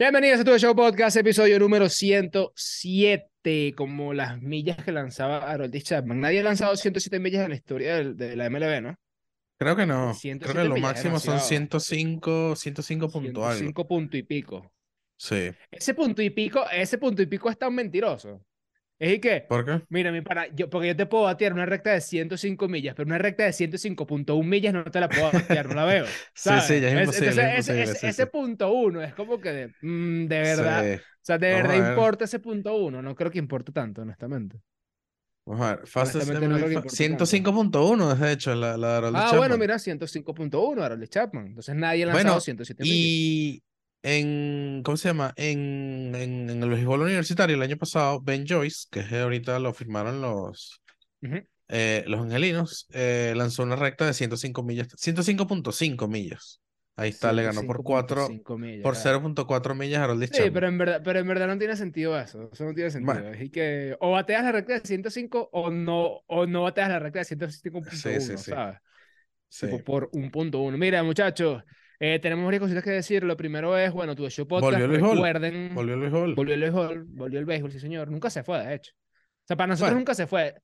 Bienvenidos a tu show podcast, episodio número 107, como las millas que lanzaba Harold Chapman. Nadie ha lanzado 107 millas en la historia del- de, la MLB, ¿no? Creo que no. 107 Creo que lo máximo son demasiado. 105, 105 punto algo. 105 punto y pico. Sí. Ese punto y pico, ese punto y pico es tan mentiroso. Es y que, ¿Por qué? mira, mi yo, porque yo te puedo batear una recta de 105 millas, pero una recta de 105.1 millas no te la puedo batear, no la veo. Sí, ¿sabes? sí, ya es Es- imposible, entonces, es ese, imposible, ese- sí, ese sí. punto uno es como que, de, mm, de verdad, Sí. o sea, de Vamos verdad ver. importa ese punto uno. No creo que importe tanto, honestamente. Vamos a ver. Fastest no creo que MLB importe 105.1 de hecho, la, la de Harold Ah, Chapman. bueno, mira, 105.1, Harold Chapman. Entonces nadie ha lanzado Bueno, 107 millas. Y en, ¿cómo se llama? En, en, en el béisbol universitario el año pasado, Ben Joyce, que es ahorita lo firmaron los, eh, los angelinos, eh, lanzó una recta de 105 millas, 105.5 millas. Ahí está, le ganó por 4, 105.5 millas, por claro. 0.4 millas a Harold Sí, pero en verdad, pero en verdad no tiene sentido eso. Eso no tiene sentido. Bueno. Que o bateas la recta de 105 o no, o no bateas la recta de 105.1, Sí, sí, sí. ¿sabes? Sí. Tipo, por un punto uno. Mira, muchachos, eh, tenemos varias cositas que decir. Lo primero es, bueno, tu show podcast. Volvió el béisbol. Recuerden. Volvió el béisbol. Volvió el béisbol, volvió el béisbol, sí, señor. Nunca se fue, de hecho. O sea, para nosotros Bueno. nunca se fue.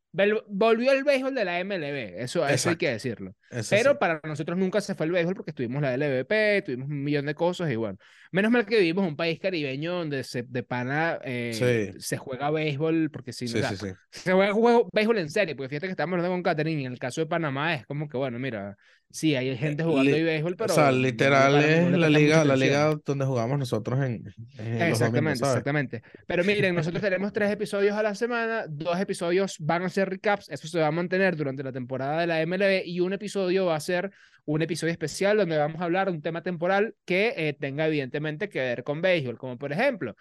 Volvió el béisbol de la MLB, eso, eso hay que decirlo. Eso Pero sí. para nosotros nunca se fue el béisbol porque tuvimos la LVP, tuvimos un millón de cosas y bueno. Menos mal que vivimos en un país caribeño donde se, de pana eh, Sí. se juega béisbol porque si no, Sí, se juega juego, béisbol en serio, porque fíjate que estamos hablando con Catherine y en el caso de Panamá es como que, bueno, mira, sí, hay gente jugando li- ahí béisbol, pero o sea, no literal no es le la liga, la liga donde jugamos nosotros en, en domingos, Exactamente, ¿sabes? exactamente. Pero miren, nosotros tenemos tres episodios a la semana, dos episodios van a ser recaps, eso se va a mantener durante la temporada de la MLB y un episodio va a ser un episodio especial donde vamos a hablar de un tema temporal que eh, tenga evidentemente que ver con béisbol, como por ejemplo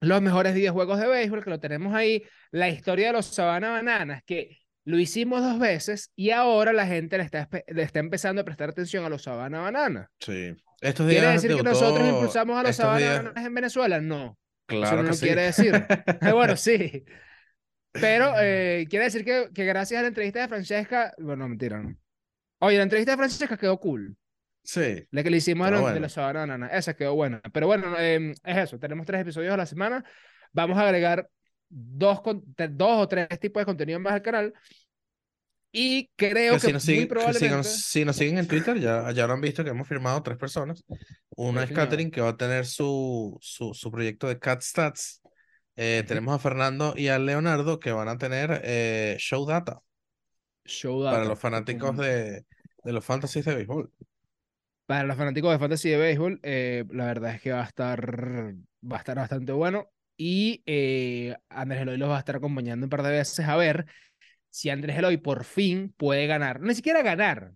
los mejores videojuegos de béisbol, que lo tenemos ahí, la historia de los Sabana Bananas, que lo hicimos dos veces y ahora la gente le está, le está empezando a prestar atención a los Sabana Bananas. Sí. Estos ¿Quiere días decir que nosotros impulsamos a los estos Sabana días- Bananas en Venezuela? No. Claro Eso no que lo sí. quiere decir. Eh, bueno, sí. Pero eh, quiere decir que, que gracias a la entrevista de Francesca, bueno, mentira, no. Oye, la entrevista de Francesca quedó cool. Sí. La que le hicimos los- de los Sabana Banana. Esa quedó buena. Pero bueno, eh, es eso. Tenemos tres episodios a la semana. Vamos a agregar dos, con- dos o tres tipos de contenido más al canal. Y creo Que que, si nos, muy siguen, que si probablemente... nos- si nos siguen en Twitter, ya, ya habrán visto que hemos firmado tres personas. Una Sí, es señor. Katherine, que va a tener su, su, su proyecto de Cat Stats. Eh. Tenemos a Fernando y a Leonardo, que van a tener eh, Show Data Show para Data, los fanáticos de, de los fantasies de béisbol. Para los fanáticos de fantasy de béisbol, eh, la verdad es que va a estar, va a estar bastante bueno. Y eh, Andrés Eloy los va a estar acompañando un par de veces a ver si Andrés Eloy por fin puede ganar. No ni siquiera ganar.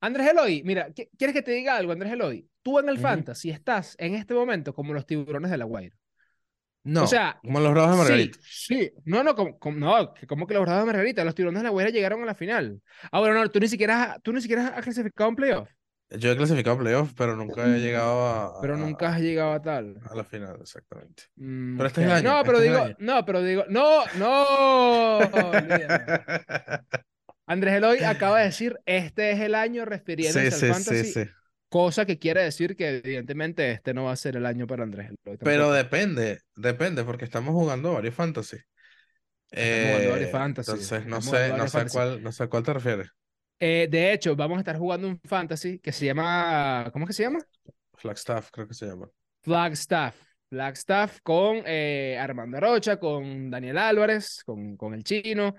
Andrés Eloy, mira, ¿qui- ¿quieres que te diga algo, Andrés Eloy? Tú en el fantasy estás en este momento como los tiburones de la Guaira. No, sea, como los Bravos de Margarita. Sí, sí. No, no, como, como- no, que como que los Bravos de Margarita, los tiburones de la Guaira llegaron a la final. Ah, bueno, no, tú ni siquiera, has- tú ni siquiera has clasificado en playoff, Yo he clasificado a playoffs, pero nunca he llegado a, pero nunca has llegado a tal. a la final, exactamente. Mm, Pero este es el ok. año, No, pero este digo, no, pero digo, no, no. Andrés Eloy acaba de decir, este es el año refiriéndose Sí, al sí, sí, fantasy, sí. Cosa que quiere decir que evidentemente este no va a ser el año para Andrés. Pero depende, depende, porque estamos jugando varios fantasy. Estamos jugando varios Eh, fantasy, entonces no sé, no sé fantasy. cuál, no sé a cuál te refieres. Eh, de hecho, vamos a estar jugando un fantasy que se llama, ¿cómo es que se llama? Flagstaff, creo que se llama. Flagstaff. Flagstaff con eh, Armando Rocha, con Daniel Álvarez, con, con el chino,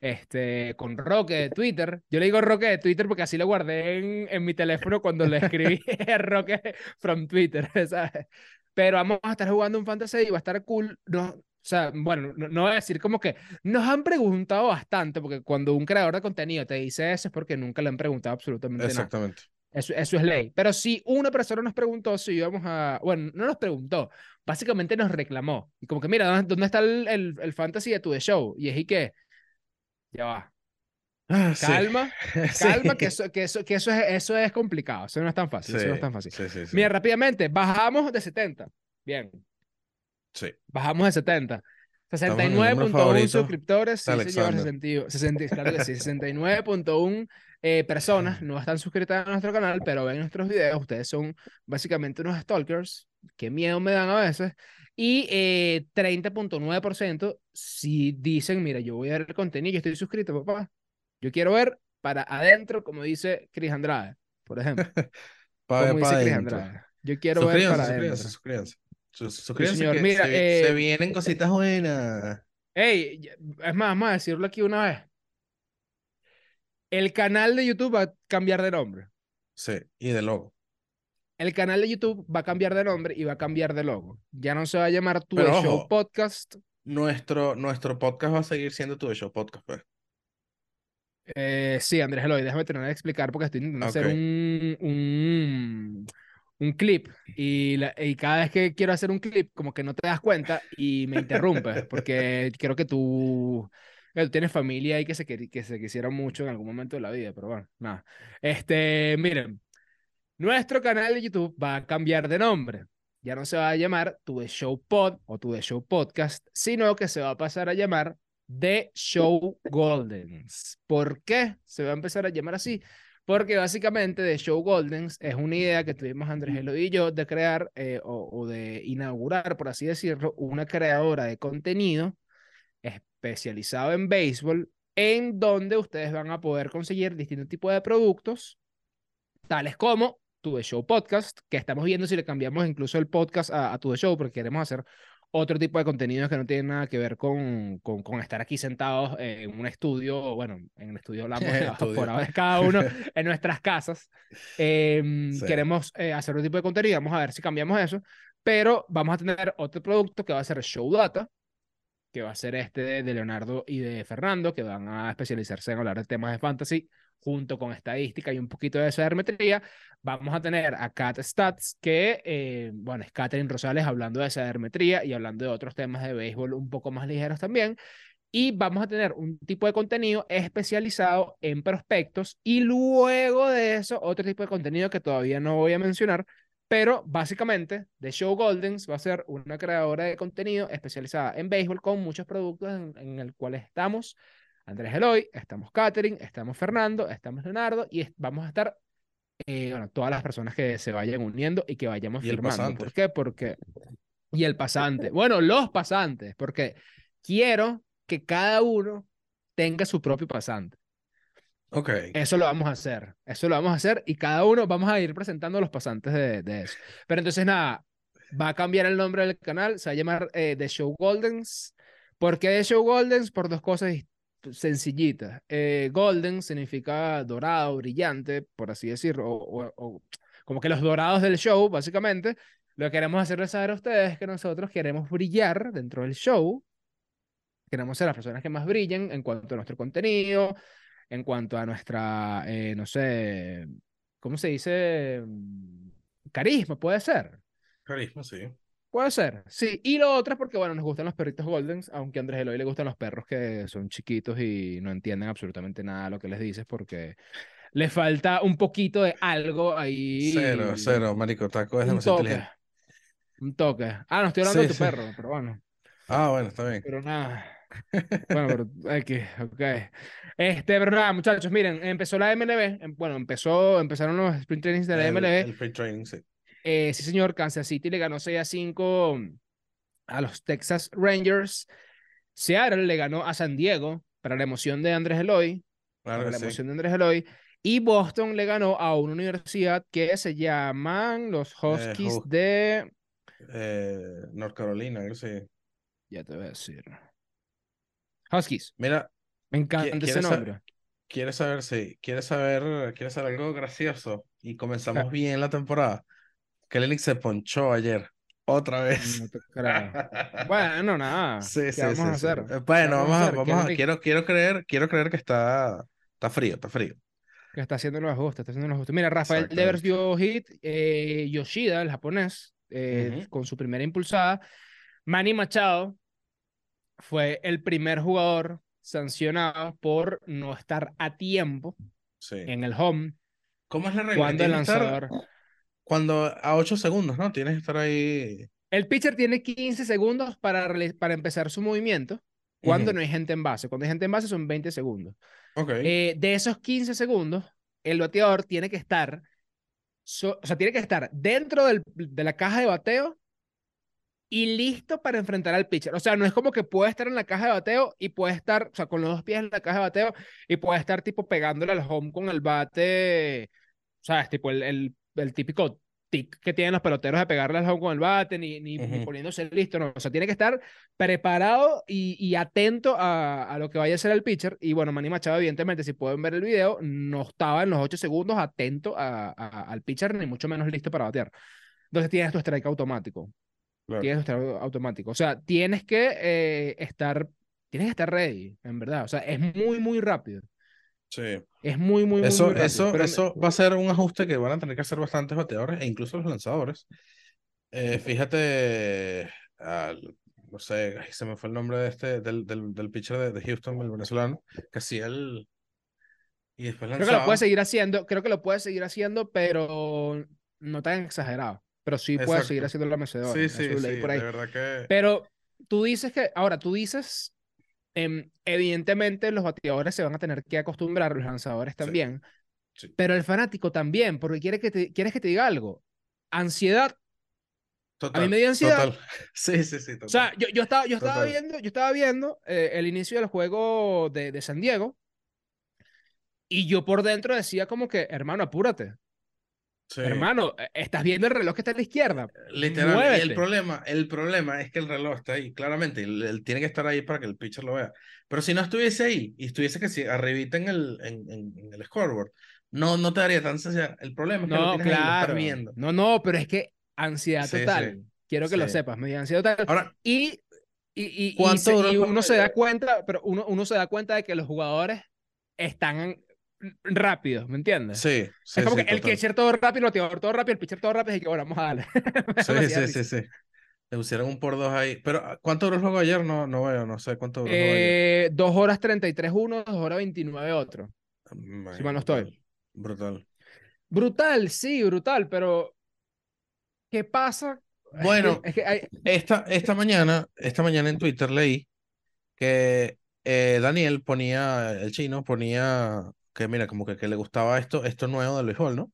este, con Roque de Twitter. Yo le digo Roque de Twitter porque así lo guardé en, en mi teléfono cuando le escribí Roque from Twitter, ¿sabes? Pero vamos a estar jugando un fantasy y va a estar cool. No, o sea, bueno, no, no voy a decir como que nos han preguntado bastante, porque cuando un creador de contenido te dice eso es porque nunca le han preguntado absolutamente nada. Exactamente. Eso, eso es ley. Pero si una persona nos preguntó si íbamos a. Bueno, no nos preguntó. Básicamente nos reclamó. Y como que, mira, ¿dónde, está el, el, el fantasy de tu The show? Y es y que. Ya va. Ah, sí. Calma, Sí. calma, que, eso, que, eso, que eso, es, eso es complicado. Eso no es tan fácil. Eso no es tan fácil. Mira, rápidamente, bajamos de 70. Bien, Sí. bajamos de 70. en el número 69.1 favorito suscriptores, sí, señor, Alexander. 60, 60, claro que sí, 69.1 eh, personas no están suscritas a nuestro canal, pero ven nuestros videos. Ustedes son básicamente unos stalkers qué miedo me dan a veces. Y eh, 30.9% si dicen, mira, yo voy a ver el contenido, yo estoy suscrito, papá. Yo quiero ver para adentro, como dice Cris Andrade, por ejemplo. Pa- como dice. Andrade. Yo quiero ver para suscríbanse, adentro. suscríbanse. Sus- Suscríbanse señor. Mira, se, se eh, vienen cositas buenas. Ey, ya- es más, vamos a decirlo aquí una vez. El canal de YouTube va a cambiar de nombre. Sí, y de logo. El canal de YouTube va a cambiar de nombre y va a cambiar de logo. Ya no se va a llamar Tu Pero Show ojo. Podcast. Nuestro, nuestro podcast va a seguir siendo tu show podcast, pues. Eh, sí, Andrés Eloy, déjame terminar de explicar porque estoy intentando hacer un, un, un clip y, la- y cada vez que quiero hacer un clip como que no te das cuenta y me interrumpes porque creo que tú, que tú tienes familia y que se, que se quisieron mucho en algún momento de la vida, pero bueno, nada. Este, miren, nuestro canal de YouTube va a cambiar de nombre. Ya no se va a llamar Tu Show Pod o Tu Show Podcast, sino que se va a pasar a llamar The Show Goldens. ¿Por qué se va a empezar a llamar así? Porque básicamente The Show Goldens es una idea que tuvimos Andrés Eloy y yo de crear eh, o, o de inaugurar, por así decirlo, una creadora de contenido especializado en béisbol, en donde ustedes van a poder conseguir distintos tipos de productos, tales como Tu The Show Podcast, que estamos viendo si le cambiamos incluso el podcast a, a Tu The Show, porque queremos hacer otro tipo de contenidos que no tienen nada que ver con, con, con estar aquí sentados en un estudio, bueno, en el estudio hablamos de- ahora cada uno en nuestras casas. Em, Sí. Queremos eh, hacer otro tipo de contenido, vamos a ver si cambiamos eso, pero vamos a tener otro producto que va a ser Show Data, que va a ser este de, de Leonardo y de Fernando, que van a especializarse en hablar de temas de fantasy junto con estadística y un poquito de sabermetría. Vamos a tener a Cat Stats, que, eh, bueno, es Catherine Rosales hablando de sabermetría y hablando de otros temas de béisbol un poco más ligeros también. Y vamos a tener un tipo de contenido especializado en prospectos y luego de eso otro tipo de contenido que todavía no voy a mencionar, pero básicamente The Show Goldens va a ser una creadora de contenido especializada en béisbol con muchos productos en, en el cual estamos. Andrés Eloy, estamos Catherine, estamos Fernando, estamos Leonardo y vamos a estar, eh, bueno, todas las personas que se vayan uniendo y que vayamos Y firmando. ¿Por qué? Porque... Y el pasante. Bueno, los pasantes, porque quiero que cada uno tenga su propio pasante. Ok. Eso lo vamos a hacer. Eso lo vamos a hacer y cada uno vamos a ir presentando los pasantes de, de eso. Pero entonces, nada, va a cambiar el nombre del canal, se va a llamar eh, The Show Goldens. ¿Por qué The Show Goldens? Por dos cosas sencillitas. Eh, golden significa dorado, brillante, por así decirlo, o, como que los dorados del show, básicamente. Lo que queremos hacerles saber a ustedes es que nosotros queremos brillar dentro del show. Queremos ser las personas que más brillen en cuanto a nuestro contenido, en cuanto a nuestra, eh, no sé, ¿cómo se dice? Carisma, puede ser. Carisma, sí. Puede ser, sí. Y lo otro es porque, bueno, nos gustan los perritos Goldens, aunque a Andrés Eloy le gustan los perros que son chiquitos y no entienden absolutamente nada de lo que les dices porque le falta un poquito de algo ahí. Cero, cero, marico. Taco es demasiado inteligente. Un toque. Ah, no estoy hablando de tu sí. perro, pero bueno. Ah, bueno, está bien. Pero nada. Bueno, pero X, ok. Este, pero nada, muchachos, miren, empezó la MLB. em- Bueno, empezó, empezaron los sprint trainings de la El, MLB. el free training, sí. Eh, sí, señor, Kansas City le ganó 6 a 5 a los Texas Rangers. Seattle le ganó a San Diego para la emoción de Andrés Eloy. Claro para la sí. emoción de Andrés Eloy. Y Boston le ganó a una universidad que se llaman los Huskies Hus- de. Eh, North Carolina. Ya te voy a decir. Huskies. Mira, Me encanta ese ¿quieres sa- nombre. ¿quieres saber si quieres saber, quieres saber algo gracioso? Y comenzamos Ah. bien la temporada. Kelenic se ponchó ayer. Otra vez. No te creo. Bueno, nada. Sí, ¿Qué sí, vamos sí, a sí. hacer? Eh, ¿Qué Bueno, vamos a, vamos quiero, quiero creer, quiero creer que está, está frío, está frío. que está haciendo los ajustes, está haciendo los ajustes. Mira, Rafael Devers dio hit, eh, Yoshida, el japonés, eh, con su primera impulsada. Manny Machado fue el primer jugador sancionado por no estar a tiempo Sí. en el home ¿Cómo es la regla? cuando el estar- lanzador. Cuando a 8 segundos, ¿no? Tienes que estar ahí. El pitcher tiene 15 segundos para, para empezar su movimiento cuando no hay gente en base. Cuando hay gente en base son 20 segundos. Eh, de esos 15 segundos, el bateador tiene que estar So- o sea, tiene que estar dentro del- de la caja de bateo y listo para enfrentar al pitcher. O sea, no es como que puede estar en la caja de bateo y puede estar, o sea, con los dos pies en la caja de bateo y puede estar tipo pegándole al home con el bate, ¿sabes? Tipo el, el, el típico tic que tienen los peloteros de pegarle al home con el bate, ni, ni, ni Ujú. poniéndose listo, no. O sea, tiene que estar preparado y, y atento a, a lo que vaya a hacer el pitcher. Y bueno, Manny Machado, evidentemente, si pueden ver el video, no estaba en los ocho segundos atento a, a- al pitcher, ni mucho menos listo para batear. Entonces tienes tu strike automático. Claro. Tienes tu strike automático. O sea, tienes que eh, estar, tienes que estar ready, en verdad. O sea, es muy, muy rápido. Sí. Es muy, muy, Eso, muy eso, Pero- eso va a ser un ajuste que van a tener que hacer bastantes bateadores e incluso los lanzadores. Eh, fíjate, al- no sé, se me fue el nombre de este, del, del, del pitcher de, de Houston, el venezolano, que hacía el. Y después Creo que lo puede seguir haciendo, creo que lo puede seguir haciendo, pero no tan exagerado. Pero sí puede seguir Exacto. haciendo la mecedora. Sí, sí, sí, por ahí. de verdad que. Pero tú dices que, ahora tú dices, em, evidentemente los bateadores se van a tener que acostumbrar, los lanzadores también, sí. pero el fanático también, porque quiere que te, quieres que te diga algo. Ansiedad. Total, me dio ansiedad. total. Sí, sí, sí. O sea, yo, yo estaba, yo estaba Total. viendo, yo estaba viendo eh, el inicio del juego de, de San Diego y yo por dentro decía como que, hermano, apúrate. Sí. Hermano, eh, estás viendo el reloj que está a la izquierda. Literal, Muévete. el problema, el problema es que el reloj está ahí, claramente, él, él tiene que estar ahí para que el pitcher lo vea. Pero si no estuviese ahí y estuviese que si arribita en el, en, en- en el scoreboard, no, no te daría tanta ansiedad. El problema es que lo No, tienes ahí, lo estás claro. viendo. No, no, pero es que ansiedad Sí, sí. total. Quiero que lo sepas, me ansiedad total. Ahora, Y, y, y, y ¿Cuánto se- y uno se da cuenta, pero uno, uno se da cuenta de que los jugadores están rápidos, ¿me entiendes? sí, sí, es como sí, que el catcher todo rápido, el bateador todo rápido, el pitcher todo rápido, y que bueno, vamos a darle. Sí, sí, sí, sí. Le pusieron un por dos ahí. Pero, ah, ¿cuánto duró el juego ayer? No, no veo, no sé cuánto duró. Eh, 2 horas 33 uno, 2 horas 29 otro. Man, si mal no estoy. brutal, Brutal. Sí, brutal, pero ¿qué pasa? Es que- Bueno, es que hay- Esta, esta mañana, esta mañana en Twitter leí que eh, Daniel ponía, el chino ponía que mira, como que, que le gustaba esto, esto nuevo del béisbol, ¿no?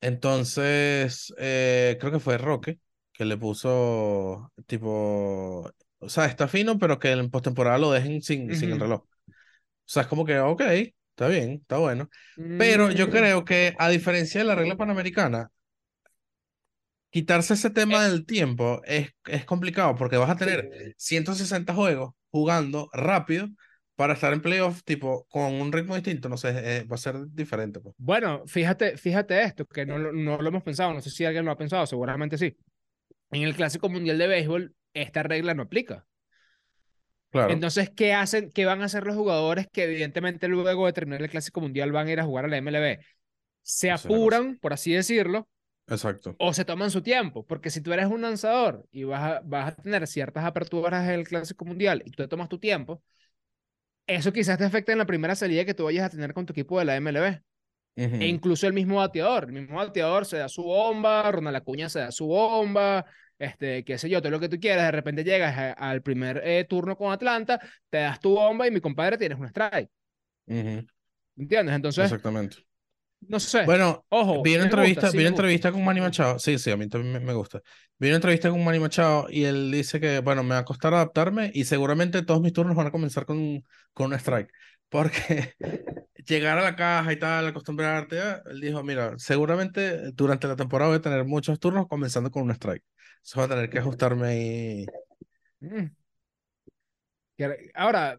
Entonces, eh, creo que fue Roque que le puso tipo, o sea, está fino, pero que en postemporada lo dejen sin, sin el reloj. O sea, es como que, ok, está bien, está bueno. Pero yo Mm, creo que a diferencia de la regla panamericana, quitarse ese tema Eh. del tiempo es, es complicado porque vas a tener 160 juegos jugando rápido para estar en playoff, tipo, con un ritmo distinto, no sé, eh, va a ser diferente. Pues. Bueno, fíjate, fíjate esto, que no, no lo hemos pensado, no sé si alguien lo ha pensado, seguramente sí. En el Clásico Mundial de Béisbol, esta regla no aplica. Claro, Entonces, ¿qué hacen? ¿Qué van a hacer los jugadores que evidentemente luego de terminar el Clásico Mundial van a ir a jugar a la MLB? Se apuran, por así decirlo, exacto. o se toman su tiempo, porque si tú eres un lanzador y vas a, vas a tener ciertas aperturas en el Clásico Mundial y tú te tomas tu tiempo, eso quizás te afecte en la primera salida que tú vayas a tener con tu equipo de la MLB. E incluso el mismo bateador, el mismo bateador se da su bomba, Ronald Acuña se da su bomba, este, qué sé yo, todo lo que tú quieras, de repente llegas a- al primer eh, turno con Atlanta, te das tu bomba y mi compadre tienes un strike, Ujú, ¿entiendes? Entonces, Exactamente. No sé, Bueno, ojo, vi una gusta, entrevista, sí vi una entrevista con Manny Machado. Sí, sí, a mí también me, gusta. Vi una entrevista con Manny Machado y él dice que, bueno, me va a costar adaptarme y seguramente todos mis turnos van a comenzar con, con un strike. Porque llegar a la caja y tal, acostumbrarte, ah, él dijo, mira, seguramente durante la temporada voy a tener muchos turnos comenzando con un strike. Eso va a tener que ajustarme ahí. Mm. Ahora,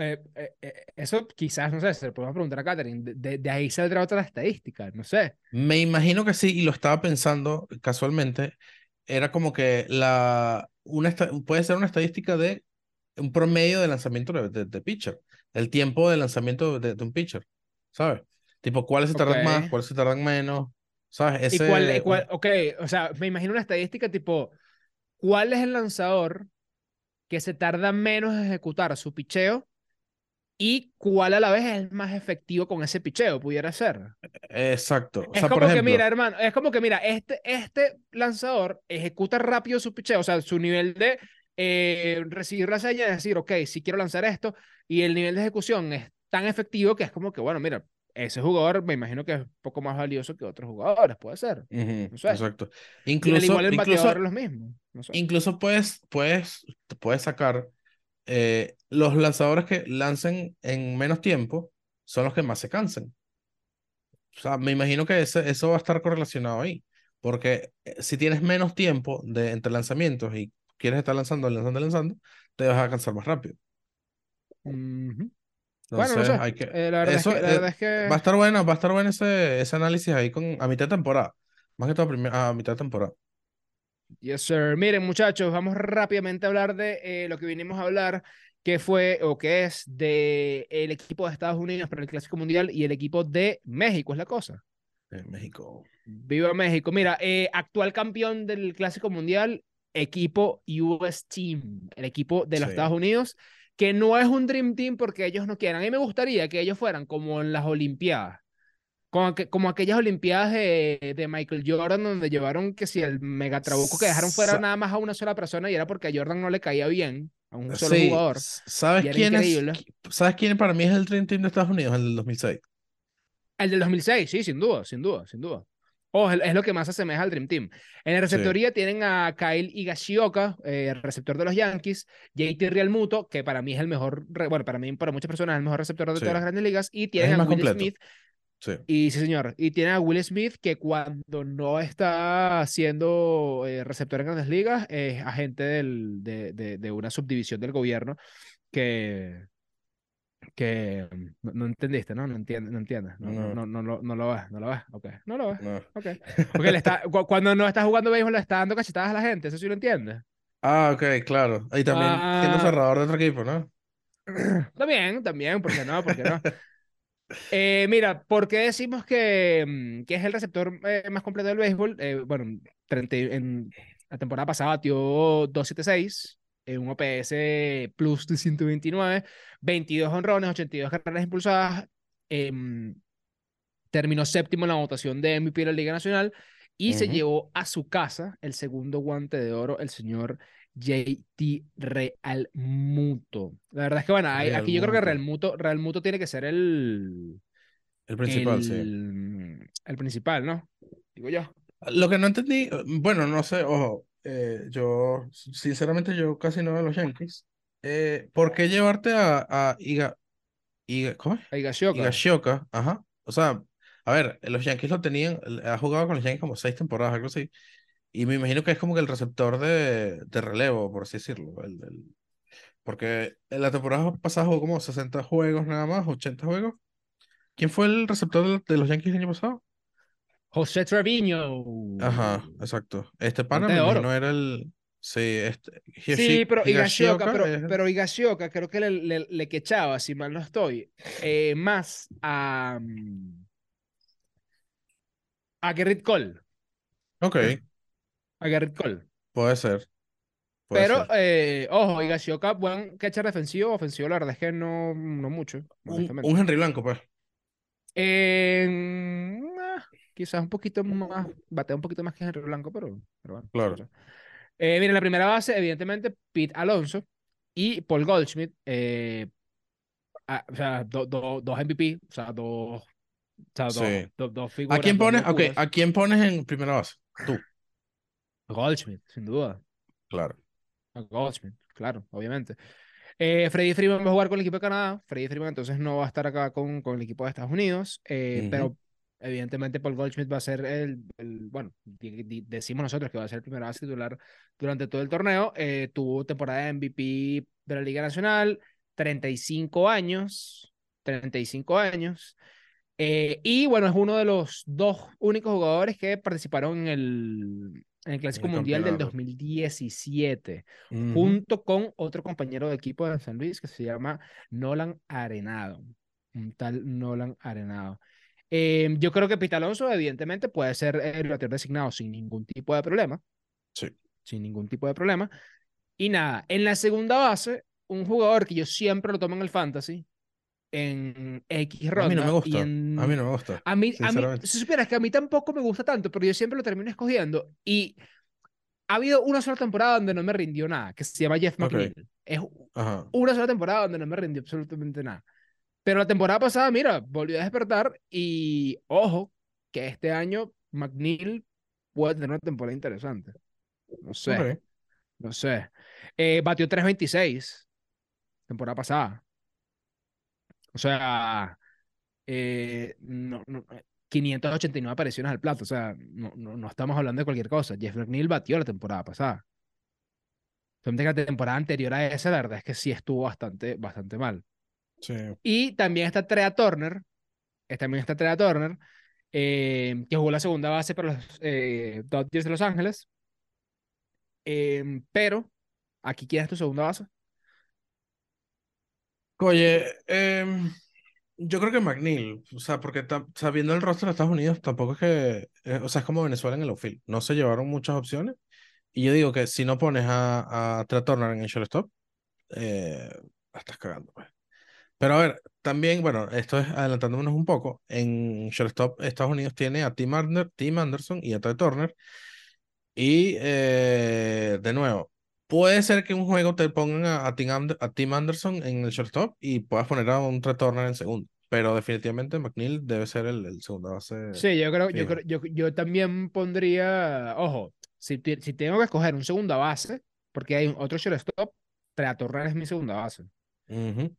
eh, eh, eh, eso quizás, no sé, se lo podemos preguntar a Catherine, de, de- ahí saldrá otra estadística, no sé. Me imagino que sí, y lo estaba pensando casualmente. Era como que la, una, puede ser una estadística de un promedio de lanzamiento de, de, de pitcher. El tiempo de lanzamiento de, de un pitcher, ¿sabes? Tipo, cuáles se tardan más, Ok. cuáles se tardan menos, ¿sabes? ¿Y cuál, y Ese, cuál- ok, o sea, me imagino una estadística tipo, ¿cuál es el lanzador que se tarda menos en ejecutar su picheo y cuál a la vez es el más efectivo con ese picheo, pudiera ser? exacto. O Es sea, por como que, ejemplo, mira, hermano, es como que, mira, este, este lanzador ejecuta rápido su picheo, o sea, su nivel de eh, recibir la señal es decir, ok, si quiero lanzar esto, y el nivel de ejecución es tan efectivo que es como que, bueno, mira, ese jugador me imagino que es un poco más valioso que otros jugadores, puede ser. Ujú, No sé. Exacto. Incluso, igual en incluso, los mismos. No sé. incluso puedes, puedes, puedes sacar eh, los lanzadores que lancen en menos tiempo son los que más se cansan. O sea, me imagino que ese- eso va a estar correlacionado ahí. Porque eh, si tienes menos tiempo de, entre lanzamientos y quieres estar lanzando, lanzando, lanzando, te vas a cansar más rápido. Bueno, no Entonces, sé. hay que... Eh, la verdad Eso es que, la eh, verdad es que va a estar bueno, va a estar bueno ese, ese análisis ahí con, a mitad de temporada. Más que todo a, primer- a mitad de temporada. Yes, sir. Miren, muchachos, vamos rápidamente a hablar de eh, lo que vinimos a hablar, que fue o que es de el equipo de Estados Unidos para el Clásico Mundial y el equipo de México, es la cosa. En México. Viva México. Mira, eh, actual campeón del Clásico Mundial, equipo US Team, el equipo de los Sí. Estados Unidos, que no es un Dream Team porque ellos no quieran. A mí me gustaría que ellos fueran como en las Olimpiadas. Como, aqu- como aquellas Olimpiadas de, de Michael Jordan, donde llevaron que si el mega trabuco que dejaron fuera Sa- nada más a una sola persona y era porque a Jordan no le caía bien, a un solo Sí, jugador. ¿sabes quién es? ¿Sabes quién para mí es el Dream Team de Estados Unidos? El del 2006. El del 2006, sí, sin duda, sin duda, sin duda. Oh, es, lo que más asemeja al Dream Team. En la receptoría tienen a Kyle Higashioka, eh, receptor de los Yankees, JT Realmuto, que para mí es el mejor, bueno, para mí, para muchas personas es el mejor receptor de Sí. todas las grandes ligas, y tienen a Will completo. Smith, Sí. y sí, señor, y tienen a Will Smith, que cuando no está siendo eh, receptor en grandes ligas, es agente del, de, de, de una subdivisión del gobierno que, que no, no entendiste, ¿no? No entiendes, no entiendes. No, no, No. no, no, no lo ves, no lo ves. Ok, no lo ves. No. Ok. Porque le está, cu- cuando no está jugando béisbol le está dando cachetadas a la gente, eso sí lo entiendes. Ah, ok, claro. Y también siendo Ah. cerrador de otro equipo, ¿no? También, también, ¿por qué no? ¿Por qué no? Eh, mira, ¿por qué decimos que, mm, que es el receptor eh, más completo del béisbol? Eh, bueno, 30 y- en la temporada pasada batió 276, eh, un OPS plus de 129, 22 honrones, 82 carreras impulsadas, em, terminó séptimo en la votación de MVP de la Liga Nacional y se Ujú. llevó a su casa el segundo guante de oro, el señor JT Realmuto. La verdad es que, bueno, hay- aquí yo creo que Realmuto. Realmuto, Realmuto tiene que ser el, El principal, sí. el, el principal, ¿no? Digo yo. Lo que no entendí, bueno, no sé, ojo, eh, yo, sinceramente, yo casi no veo a los Yankees. Eh, ¿por qué llevarte a, a Iga, Iga, ¿cómo es? Higashioka. Higashioka, ajá. O sea, a ver, los Yankees lo tenían, ha jugado con los Yankees como seis temporadas, algo así. Y me imagino que es como que el receptor de, de relevo, por así decirlo. el- el- porque en la temporada pasada jugó como 60 juegos nada más, 80 juegos. ¿Quién fue el receptor de, los Yankees el año pasado? José Treviño. Ajá, exacto. Este pana imagino era el. Sí, este. Sí, pero Higashioka, Higashioka pero, es pero Higashioka creo que le, le, le quechaba, si mal no estoy, eh, más a, mm, a Gerrit Cole. Ok, A Gerrit Cole. puede ser. Puede Pero, ser. eh, ojo, Higashioka, buen catcher defensivo, ofensivo, la verdad es que no, no mucho, Un, un Henry Blanco, pues. Eh, ah, quizás un poquito más, batea un poquito más que Henry Blanco, pero, pero bueno. Claro. Eh, mira, en la primera base, evidentemente, Pete Alonso y Paul Goldschmidt, eh, ah, o sea, do- do- dos MVP, o sea, dos, o sea, dos, Sí. dos ¿A figuras, quién pones? Ok, locuras. ¿a quién pones en primera base? Tú. Goldschmidt, sin duda. Claro. Goldschmidt, claro, obviamente. Eh, Freddy Freeman va a jugar con el equipo de Canadá. Freddy Freeman entonces no va a estar acá con, con el equipo de Estados Unidos. eh. Pero evidentemente Paul Goldschmidt va a ser el, el- bueno, decimos nosotros que va a ser el primer base titular durante todo el torneo. Eh, tuvo temporada de MVP de la Liga Nacional, 35 años, 35 años. Eh, y bueno, es uno de los dos únicos jugadores que participaron en el, en el Clásico el Mundial del campeonato. 2017 Ujú. junto con otro compañero de equipo de San Luis que se llama Nolan Arenado. Un tal Nolan Arenado. Eh, yo creo que Pete Alonso, evidentemente, puede ser el bateador designado sin ningún tipo de problema. Sí. Sin ningún tipo de problema. Y nada, en la segunda base, un jugador que yo siempre lo tomo en el fantasy, en X ronda. A mí no me gusta. en- A mí no me gusta. a mí, a mí, si supieras que a mí tampoco me gusta tanto, pero yo siempre lo termino escogiendo. Y ha habido una sola temporada donde no me rindió nada, que se llama Jeff. McNeil. Es Ajá. una sola temporada donde no me rindió absolutamente nada. Pero la temporada pasada, mira, volvió a despertar y ojo, que este año McNeil puede tener una temporada interesante. No sé, Ok. no sé. Eh, batió 3.26 temporada pasada. O sea, eh, no, no, 589 apariciones al plato. O sea, no, no, no estamos hablando de cualquier cosa. Jeff McNeil batió la temporada pasada. Solamente que la temporada anterior a esa, la verdad es que sí estuvo bastante, bastante mal. Sí. Y también está Trea Turner. eh, También está Trea Turner, eh, que jugó la segunda base para los eh, Dodgers de Los Ángeles. Em, pero, aquí quién es tu segunda base. Oye, em, yo creo que McNeil, o sea, porque sabiendo el rostro de Estados Unidos, tampoco es que, eh, o sea, es como Venezuela en el outfield, no se llevaron muchas opciones, y yo digo que si no pones a, a Trea Turner en el shortstop, eh, la estás cagando, pues. Pero a ver, también, bueno, esto es adelantándonos un poco, en shortstop Estados Unidos tiene a Tim, Ander- Tim Anderson y a Trea Turner, y eh, de nuevo, puede ser que un juego te pongan a, a Tim, Ander- a Tim Anderson en el shortstop y puedas poner a un Trey Turner en segundo. Pero definitivamente McNeil debe ser el, el segunda base. Sí, yo creo, yo creo, yo, yo también pondría, ojo, si, si tengo que escoger un segunda base, porque hay otro shortstop, Turner es mi segunda base. Ujú,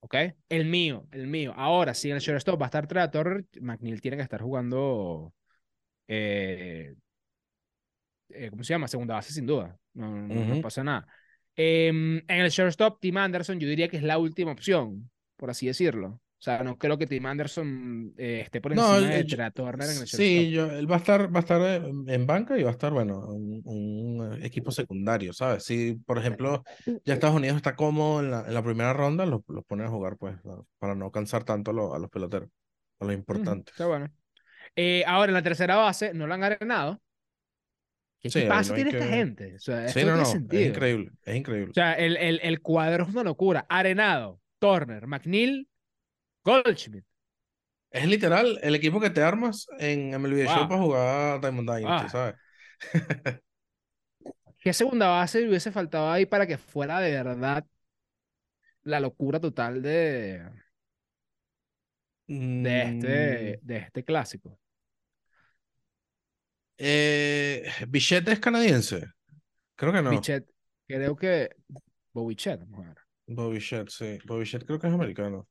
¿Ok? El mío, el mío. Ahora, si en el shortstop va a estar Turner, McNeil tiene que estar jugando, eh, eh, ¿cómo se llama? Segunda base, sin duda. No, no, no ujú. pasa nada. Em, en el shortstop, Tim Anderson, yo diría que es la última opción, por así decirlo. O sea, no creo que Tim Anderson eh, esté por No, encima el- de Trea Turner en el shortstop. sí, yo, él va a estar, va a estar eh, en banca y va a estar, bueno, un, un, eh, equipo secundario, ¿sabes? Si, por ejemplo, ya Estados Unidos está cómodo en la, en la primera ronda, los los ponen a jugar, pues, ¿no? para no cansar tanto a, los- a los peloteros, a los importantes. Está bueno. Eh, ahora, en la tercera base, no lo han arenado. ¿Qué Sí, no hay tiene esta gente? O sea, Sí, no no, es increíble, es increíble. O sea, el, el, el cuadro es una locura. Arenado, Turner, McNeil, Goldschmidt. Es literal el equipo que te armas en MLB Show Wow. para jugar Diamond Dynasty, Wow. ¿sabes? ¿Qué segunda base hubiese faltado ahí para que fuera de verdad la locura total de, de, este, Mm, de este clásico? Eh, Bichette es canadiense. Creo que no. Bichette, creo que Bobichet, vamos a ver. Bobby Bichette, sí. Bobby Bichette creo que es americano.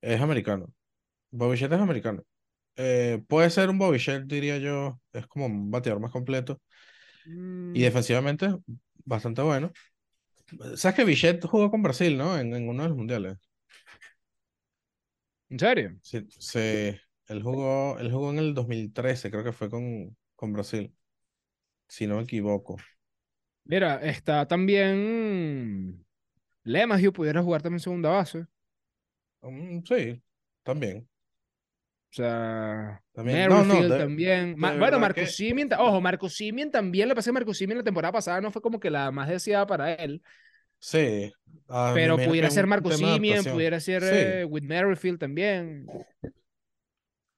Es americano. Bobby Bichette es americano. Eh, puede ser un Bobby Bichette, diría yo. Es como un bateador más completo. Y Mm, defensivamente, bastante bueno. ¿Sabes que Bichette jugó con Brasil, ¿no? En, en uno de los mundiales. ¿En serio? Sí, sí. Él jugó, él jugó en el 2013, creo que fue con, con Brasil. Si no me equivoco. Mira, está también LeMahieu pudiera jugar también segunda base. Mm, sí, también. O sea, También. No, no, de- también. Ma- bueno, verdad Marco que- ojo, Marco Simeon también, le pasé a Marco Simeon la temporada pasada, no fue como que la más deseada para él, Sí. Pero pudiera ser un Marco tema de Simeon, adaptación. pudiera ser Sí. eh, Whit Merrifield también.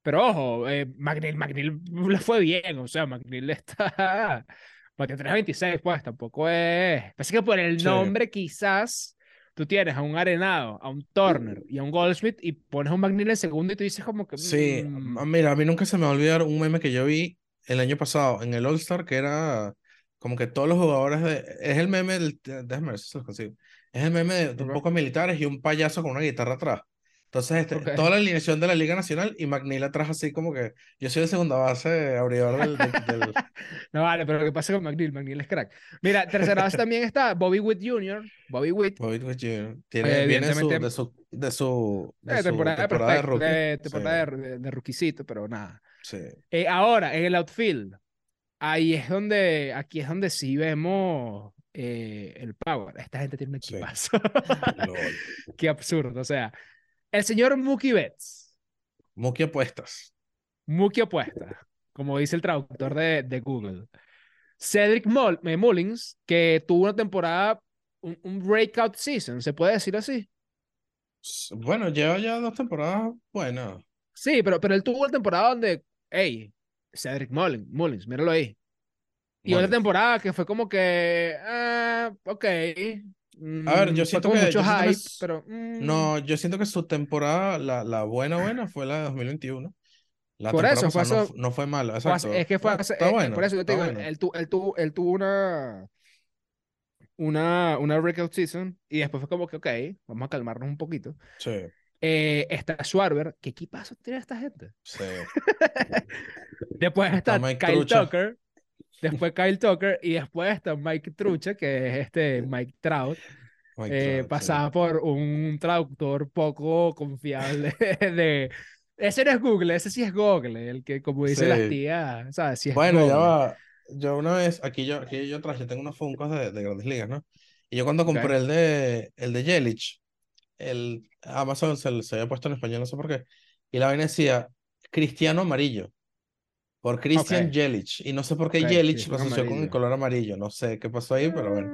Pero ojo, eh, McNeil, McNeil le fue bien, o sea, McNeil está. Batió 3.26, pues tampoco es. Parece que por el Sí. nombre, quizás tú tienes a un Arenado, a un Turner y a un Goldschmidt y pones a un McNeil en segundo y tú dices como que. Sí, mm, a- mira, a mí nunca se me va a olvidar un meme que yo vi el año pasado en el All-Star, que era como que todos los jugadores de... Es el meme del... Déjame ver si se lo consigo. Es el meme de, de un Ok. poco militares y un payaso con una guitarra atrás. Entonces, este, Ok. toda la alineación de la Liga Nacional y McNeil atrás así como que yo soy de segunda base, abridor del... del, del- No vale, pero ¿qué pasa con McNeil? McNeil es crack. Mira, tercera base también está Bobby Witt Jr., Bobby Witt, Bobby Witt Jr. Tiene, Eh, viene de su, de su, de su, de eh, su temporada, temporada de rookie. eh, temporada Sí, de, de, de rookiecito, pero nada. sí. Eh, ahora, en el outfield, ahí es donde, aquí es donde sí vemos eh, el power. Esta gente tiene un Sí. equipazo. Lol. Qué absurdo. O sea, el señor Mookie Betts, Mookie apuestas. Mookie apuesta, como dice el traductor de, de Google. Cedric Mull- eh, Mullins, que tuvo una temporada, un, un breakout season, ¿se puede decir así? Bueno, lleva ya dos temporadas buenas. Sí, pero, pero él tuvo una temporada donde, hey, Cedric Mullins, Mullins, míralo ahí. Y otra temporada que fue como que, ah, ok, A ver, yo Mm, fue siento que, mucho yo que hype, s- pero mm, no, yo siento que su temporada, la, la buena, buena, fue la de 2021. La por eso fue no, no fue hace- exacto. es que fue eh, eh, bueno, por eso yo te digo, bueno. él, tu- él tuvo, él tuvo una, una, una breakout season y después fue como que, ok, vamos a calmarnos un poquito. Sí, Eh, está Schwarber, ¿qué equipazo tiene esta gente? sí. Después Está está Kyle Trucha. Tucker, después Kyle Tucker y después está Mike Trucha, que es este Mike Trout, Mike eh, Trout, sí. pasada por un traductor poco confiable de... Ese no es Google, ese sí es Google, el que como dicen las Sí. tías, ¿sabes? Sí es Bueno, ya Google. va. Yo una vez, aquí yo, aquí yo traje, tengo unos Funkos de, de Grandes Ligas, ¿no? Y yo cuando compré el de, el de Yelich, el Amazon se, se había puesto en español, no sé por qué, y la vaina decía Cristiano Amarillo, por Christian Ok. Yelich, y no sé por qué Ok, Yelich lo asoció con el color amarillo, no sé qué pasó ahí, pero bueno,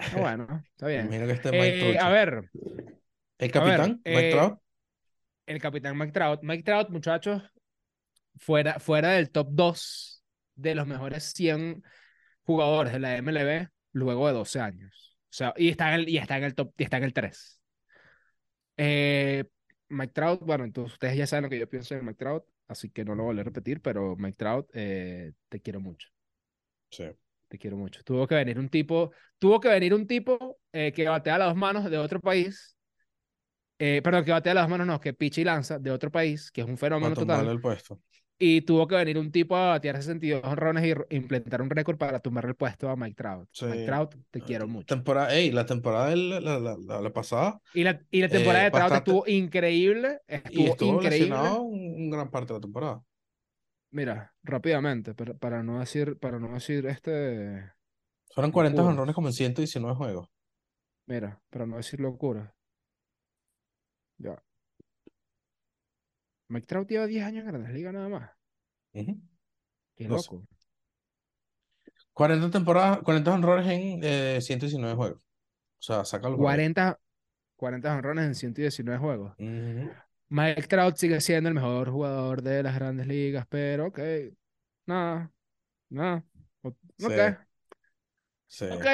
Ah, ah, bueno, está bien. imagino que este es Mike Eh, a ver, El ver, capitán, Mike eh, Trout, el capitán Mike Trout. Mike Trout, muchachos, fuera, fuera del top 2 de los mejores 100 jugadores de la MLB luego de 12 años. O sea, y está en el, y está en el top, y está en el 3. Eh, Mike Trout, bueno, entonces ustedes ya saben lo que yo pienso de Mike Trout, así que no lo voy a repetir, pero Mike Trout, eh, te quiero mucho. sí, Te quiero mucho. Tuvo que venir un tipo, tuvo que venir un tipo eh, que batea las dos manos de otro país. Eh, perdón, que batea las dos manos, no, que picha y lanza de otro país, que es un fenómeno total. el puesto. Y tuvo que venir un tipo a batear 62 honrones y implementar un récord para tumbarle el puesto a Mike Trout. Mike. Trout, te quiero mucho. Temporada, ey, la temporada del- la, la, la, la pasada, Y la, y la temporada eh, de Trout bastante- estuvo increíble. y Estuvo estuvo increíble. un gran parte de la temporada. Mira, rápidamente, para, para no decir, para no decir este. Fueron 40 Locuras. honrones como en 119 juegos. Mira, para no decir locura. Ya. Mike Trout lleva 10 años en Grandes Ligas nada más. Qué loco. 40 temporadas, 40 honrones en eh, 119 juegos. O sea, por ahí. 40, 40 honrones en 119 juegos. Mike Trout sigue siendo el mejor jugador de las grandes ligas, pero ok. Nada, nada. Sí, Ok, sí. ok.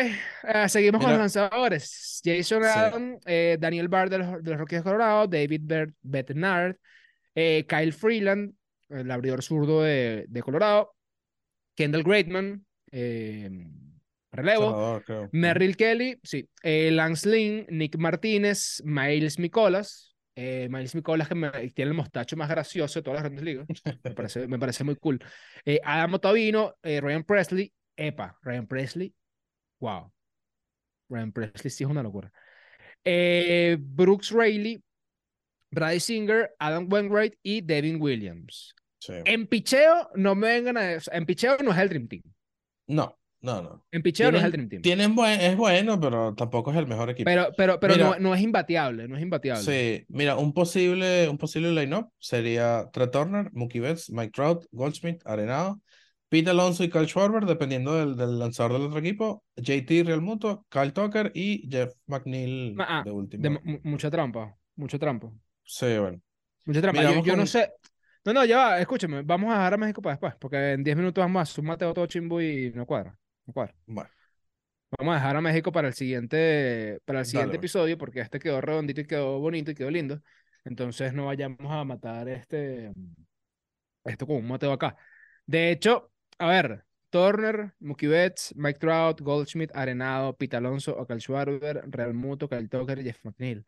Eh, seguimos con los lanzadores. Jason sí. Adam, eh, Daniel Bard de los, de los Rockies de Colorado, David Ber- Bednar, eh, Kyle Freeland, el abridor zurdo de, de Colorado, Kendall Greatman, eh, relevo. Merrill Kelly, sí, eh, Lance Lynn, Nick Martínez, Miles Micolas, eh, Miles Micolas que me- tiene el mostacho más gracioso de todas las grandes ligas, me parece, me parece muy cool. Adam Ottavino, Ryan Presley, epa, Ryan Presley, wow, Ryan Presley sí es una locura. Brooks Raley, Brady Singer, Adam Wainwright y Devin Williams. Sí. En picheo no me vengan a... En picheo no es el Dream Team. No, no, no. En picheo no es el Dream Team. tienen buen, es bueno, pero tampoco es el mejor equipo. Pero, pero, pero no, Mira, no es imbatiable, no es imbatiable. sí, mira, un posible, un posible line-up sería Trey Turner, Mookie Betts, Mike Trout, Goldschmidt, Arenado, Pete Alonso y Kyle Schwarber, dependiendo del, del lanzador del otro equipo, JT Real Muto, Kyle Tucker y Jeff McNeil Ah, de de último. mu- mu- mucha trampa, mucha trampa, Sí, bueno. mucha trampa. Mira, Yo, vamos no sé. No, no, ya va, escúchame, vamos a dejar a México para después, porque en 10 minutos más, súmate otro chimbo y no cuadra, no cuadra. Bueno, Vamos a dejar a México para el siguiente, para el siguiente pues. episodio, porque este quedó redondito y quedó bonito y quedó lindo. Entonces no vayamos a matar este, esto con un mateo acá. De hecho, a ver, Turner, Mookie Betts, Mike Trout, Goldschmidt, Arenado, Pete Alonso, Ocal Schwarber, Real Muto, Kyle Tucker Jeff McNeil.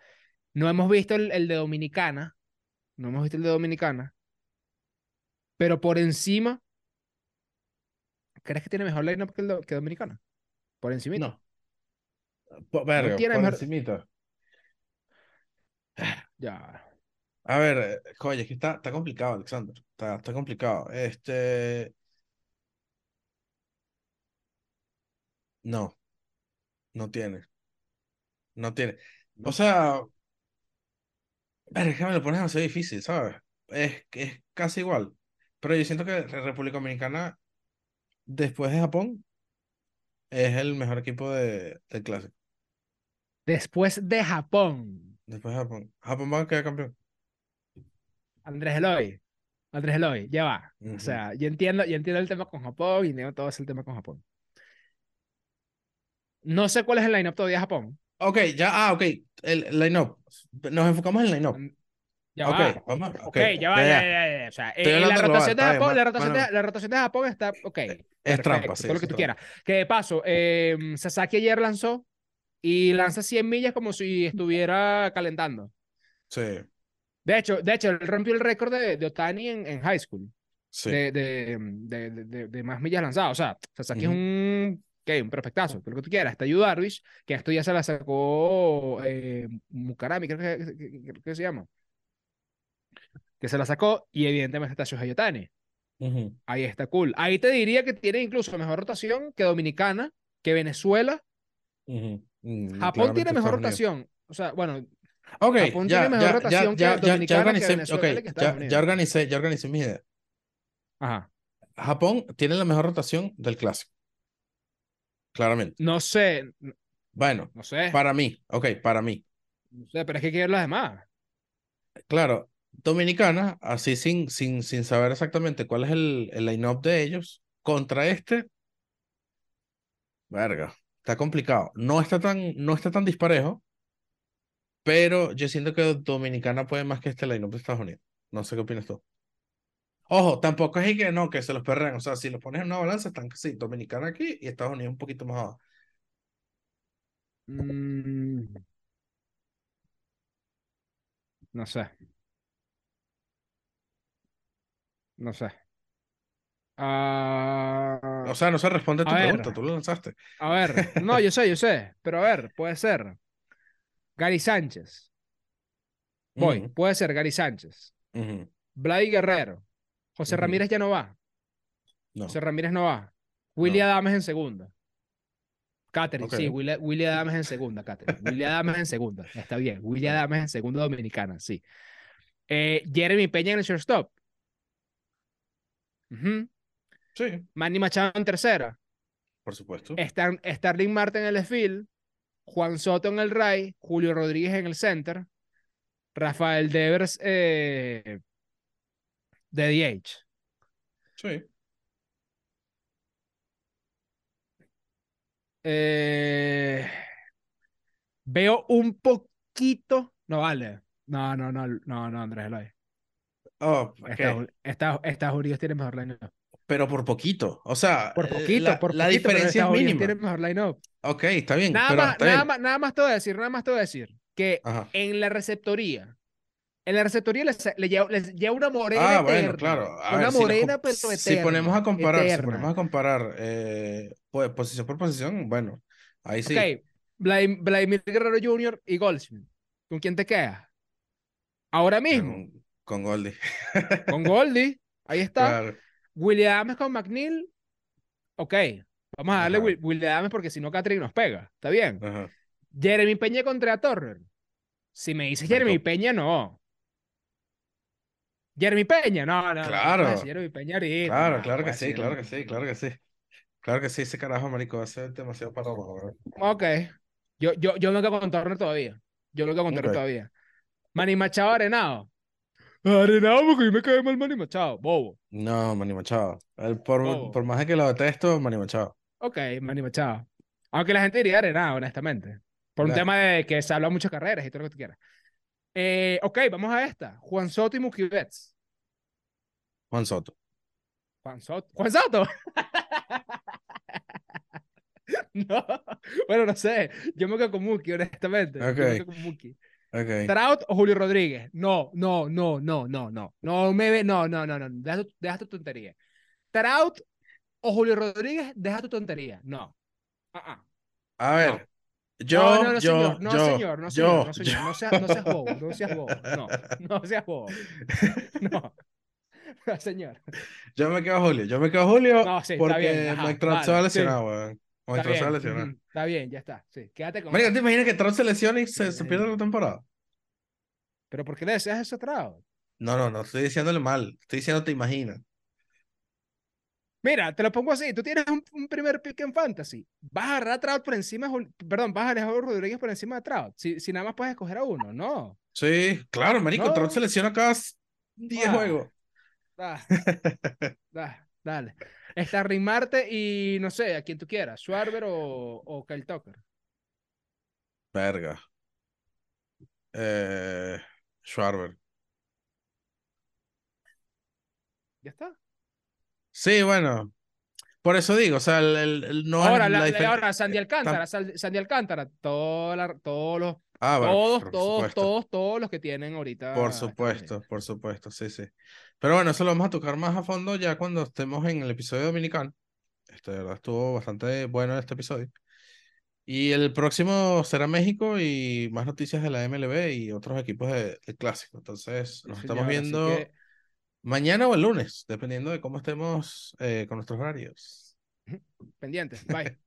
No hemos visto el, el de Dominicana, no hemos visto el de Dominicana, pero por encima, ¿crees que tiene mejor lineup que el que Dominicana? Por encimita. No, verga, tiene por mejor. encimita. Ya. A ver, oye, es que está, está complicado, Alexander. Está, está complicado. Este, no, no tiene, no tiene. O sea, verga, es que me lo pones demasiado difícil, ¿sabes? Es, es casi igual. Pero yo siento que Re- República Dominicana, después de Japón, es el mejor equipo de, del clásico. Después de Japón, Después de Japón. Japón va a quedar campeón. Andrés Eloy. Andrés Eloy, ya va. O sea, yo entiendo, yo entiendo el tema con Japón y entiendo todo ese tema con Japón. No sé cuál es el lineup todavía de Japón, Ok, ya, ah, ok. El line-up. Nos enfocamos en el line-up. Mm, Ya Ok, va. vamos. Ok, Ok, ya va, ya, ya, ya. O sea, eh, la global, rotación bien, Japón, la rotación de, la rotación de Japón está, ok. Es trampa, sí, todo lo que tú trampa. quieras. Que de paso, eh, Sasaki ayer lanzó y lanza 100 millas como si estuviera calentando. Sí, De hecho, de hecho, él rompió el récord de, de Otani en, en high school, sí. de, de, de, más millas lanzadas. O sea, Sasaki Ujú. es un, ¿qué? un perfectazo, lo que tú quieras. Está Yu Darvish, que esto ya se la sacó eh, Mukarami, creo que, que- que- que se llama. Que se la sacó y evidentemente está Shohei Otani. Ujú, Ahí está cool. Ahí te diría que tiene incluso mejor rotación que Dominicana, que Venezuela. ujú. Mm, Japón tiene mejor rotación. O sea, bueno, Ok, Japón ya, tiene mejor ya, rotación que ya, ya Dominicana, que organicé, Venezuela que Estados ya, Unidos. ya organicé, ya organicé mi idea. ajá. Japón tiene la mejor rotación del clásico. Claramente. No sé, no- Bueno, no sé, para mí, ok, para mí. no sé, pero es que hay que ver las demás. Claro, Dominicana, así sin, sin, sin saber exactamente cuál es el, el line-up de ellos, contra este, verga, está complicado. No está tan, no está tan disparejo, pero yo siento que Dominicana puede más que este line-up de Estados Unidos. No sé qué opinas tú. Ojo, tampoco es que no, que se los perrean. O sea, si los pones en una balanza, están sí, Dominicana aquí y Estados Unidos un poquito más abajo. Mm, no sé. No sé. Ah, O sea, no se responde a tu a ver. pregunta, tú lo lanzaste. a ver, no, yo sé, yo sé, pero a ver, puede ser. Gary Sánchez. Voy, puede ser Gary Sánchez. ujú, Vladi Guerrero. José. Ramírez ya no va. No. José Ramírez no va. Willy No. Adames en segunda. Catherine, sí. Willy, Willy Adames en segunda, Catherine. Willy Adames en segunda, está bien. Willy Adames en segunda dominicana, sí. Eh, Jeremy Peña en el shortstop. Sí, Manny Machado en tercera. por supuesto. Star- Starling Marte en el field. Juan Soto en el right. Julio Rodríguez en el center. Rafael Devers eh, de DH. Sí. Eh, veo un poquito. No vale. No, no, no, no, no, Andrés Eloy. Oh, ¿qué? Estados, Estados- Estados Unidos tiene mejor line-up. Pero por poquito. O sea, Por eh, poquito, la, por la poquito, pero diferencia es mínima. tiene mejor line-up. Ok, está bien, Nada pero más, está nada bien. más, nada más te voy a decir, nada más te voy a decir que Ajá. en la receptoría, en la receptoría le, sa- le lleva, les lleva una morena Ah, bueno, claro. A una ver, si, morena, pero si eterna. ponemos a comparar, si eterna. ponemos a comparar eh, pues, posición por posición, bueno, ahí sí. Ok, Vladim- Vladimir Guerrero Jr. y Goldschmidt. ¿Con quién te quedas? Ahora mismo, Con, con Goldie. con Goldie, ahí está. Claro. Williams con McNeil, ok. Vamos a darle. Will- Williams porque si no, Catherine nos pega. Está bien. Ajá. Jeremy Peña contra Torrer. Si me dices Jeremy. Peña, no. Jeremy Peña, no, no. no, Claro. no, Jeremy Peña ahorita, Claro, no, claro que sí, claro que sí, claro que sí. Claro que sí, ese carajo, marico, a ser demasiado para Ok. Yo, yo, yo me quedo con Turner todavía. Yo me quedo con Turner Ok. todavía. Manny Machado Arenado. Arenado porque mí me cae mal Manny Machado. Bobo. No, Manny Machado. El- por, Bobo. por más de que lo detesto, Manny Machado. Ok, Manny Machado. Aunque la gente diría Arenado, honestamente. Por un Nah. tema de que se habla muchas carreras y todo lo que tú quieras. Eh, ok, vamos a esta. Juan Soto y Mookie Betts. Juan Soto. Juan Soto. ¡Juan Soto! no. Bueno, no sé. Yo me quedo con Mookie, honestamente. Yo me quedo con Mookie. Ok. ¿Trout o Julio Rodríguez? No, no, no, no, no, no. No me ve. No, no, no, no. Deja tu, deja tu tontería. ¿Trout o Julio Rodríguez? Deja tu tontería. No. Ah, ah. A ver, yo, no, no, no, yo, señor. No, yo, señor. No, yo, señor. No, señor. yo. No, seas, no seas bobo. No seas bobo. No. No seas bobo. No. No, señor. Yo me quedo Julio, yo me quedo Julio No, sí, está porque Mike Trout se va lesionar, weón. Mike Trout se va lesionar. ujú, Está bien, ya está. Sí. Quédate con Marico, eso. ¿te imaginas que Trout se lesiona y se, se Sí. pierde la temporada? Pero ¿por qué le deseas eso a Trout? No, no, no estoy diciéndole mal. Estoy diciendo te imaginas. Mira, te lo pongo así. Tú tienes un, un primer pick en fantasy. Vas a agarrar a Trout por encima Perdón, vas a dejar a Rodríguez por encima de Trout. Si, si nada más puedes escoger a uno. No. Sí, claro, marico, No. Trout se lesiona cada 10 Ah. juegos. Da, da, dale. Está Marte y no sé, a quien tú quieras. Schwarber o, o Kyle Tucker. Verga. Eh, Schwarber. Ya está. Sí, bueno. Por eso digo, o sea, el, el- el- no ahora, la la- ahora Sandy eh, Alcántara, Sal- Sandy Alcántara, toda la- todos los, Ah, bueno, todos, todos, supuesto. todos, todos los que tienen ahorita. Por supuesto, por supuesto, sí, sí. Pero bueno, eso lo vamos a tocar más a fondo ya cuando estemos en el episodio dominicano. Este, de verdad, estuvo bastante bueno este episodio. Y el próximo será México y más noticias de la MLB y otros equipos de, de clásico. Entonces, Sí, nos señor, estamos viendo mañana o el lunes, dependiendo de cómo estemos eh, con nuestros horarios. pendientes. Bye.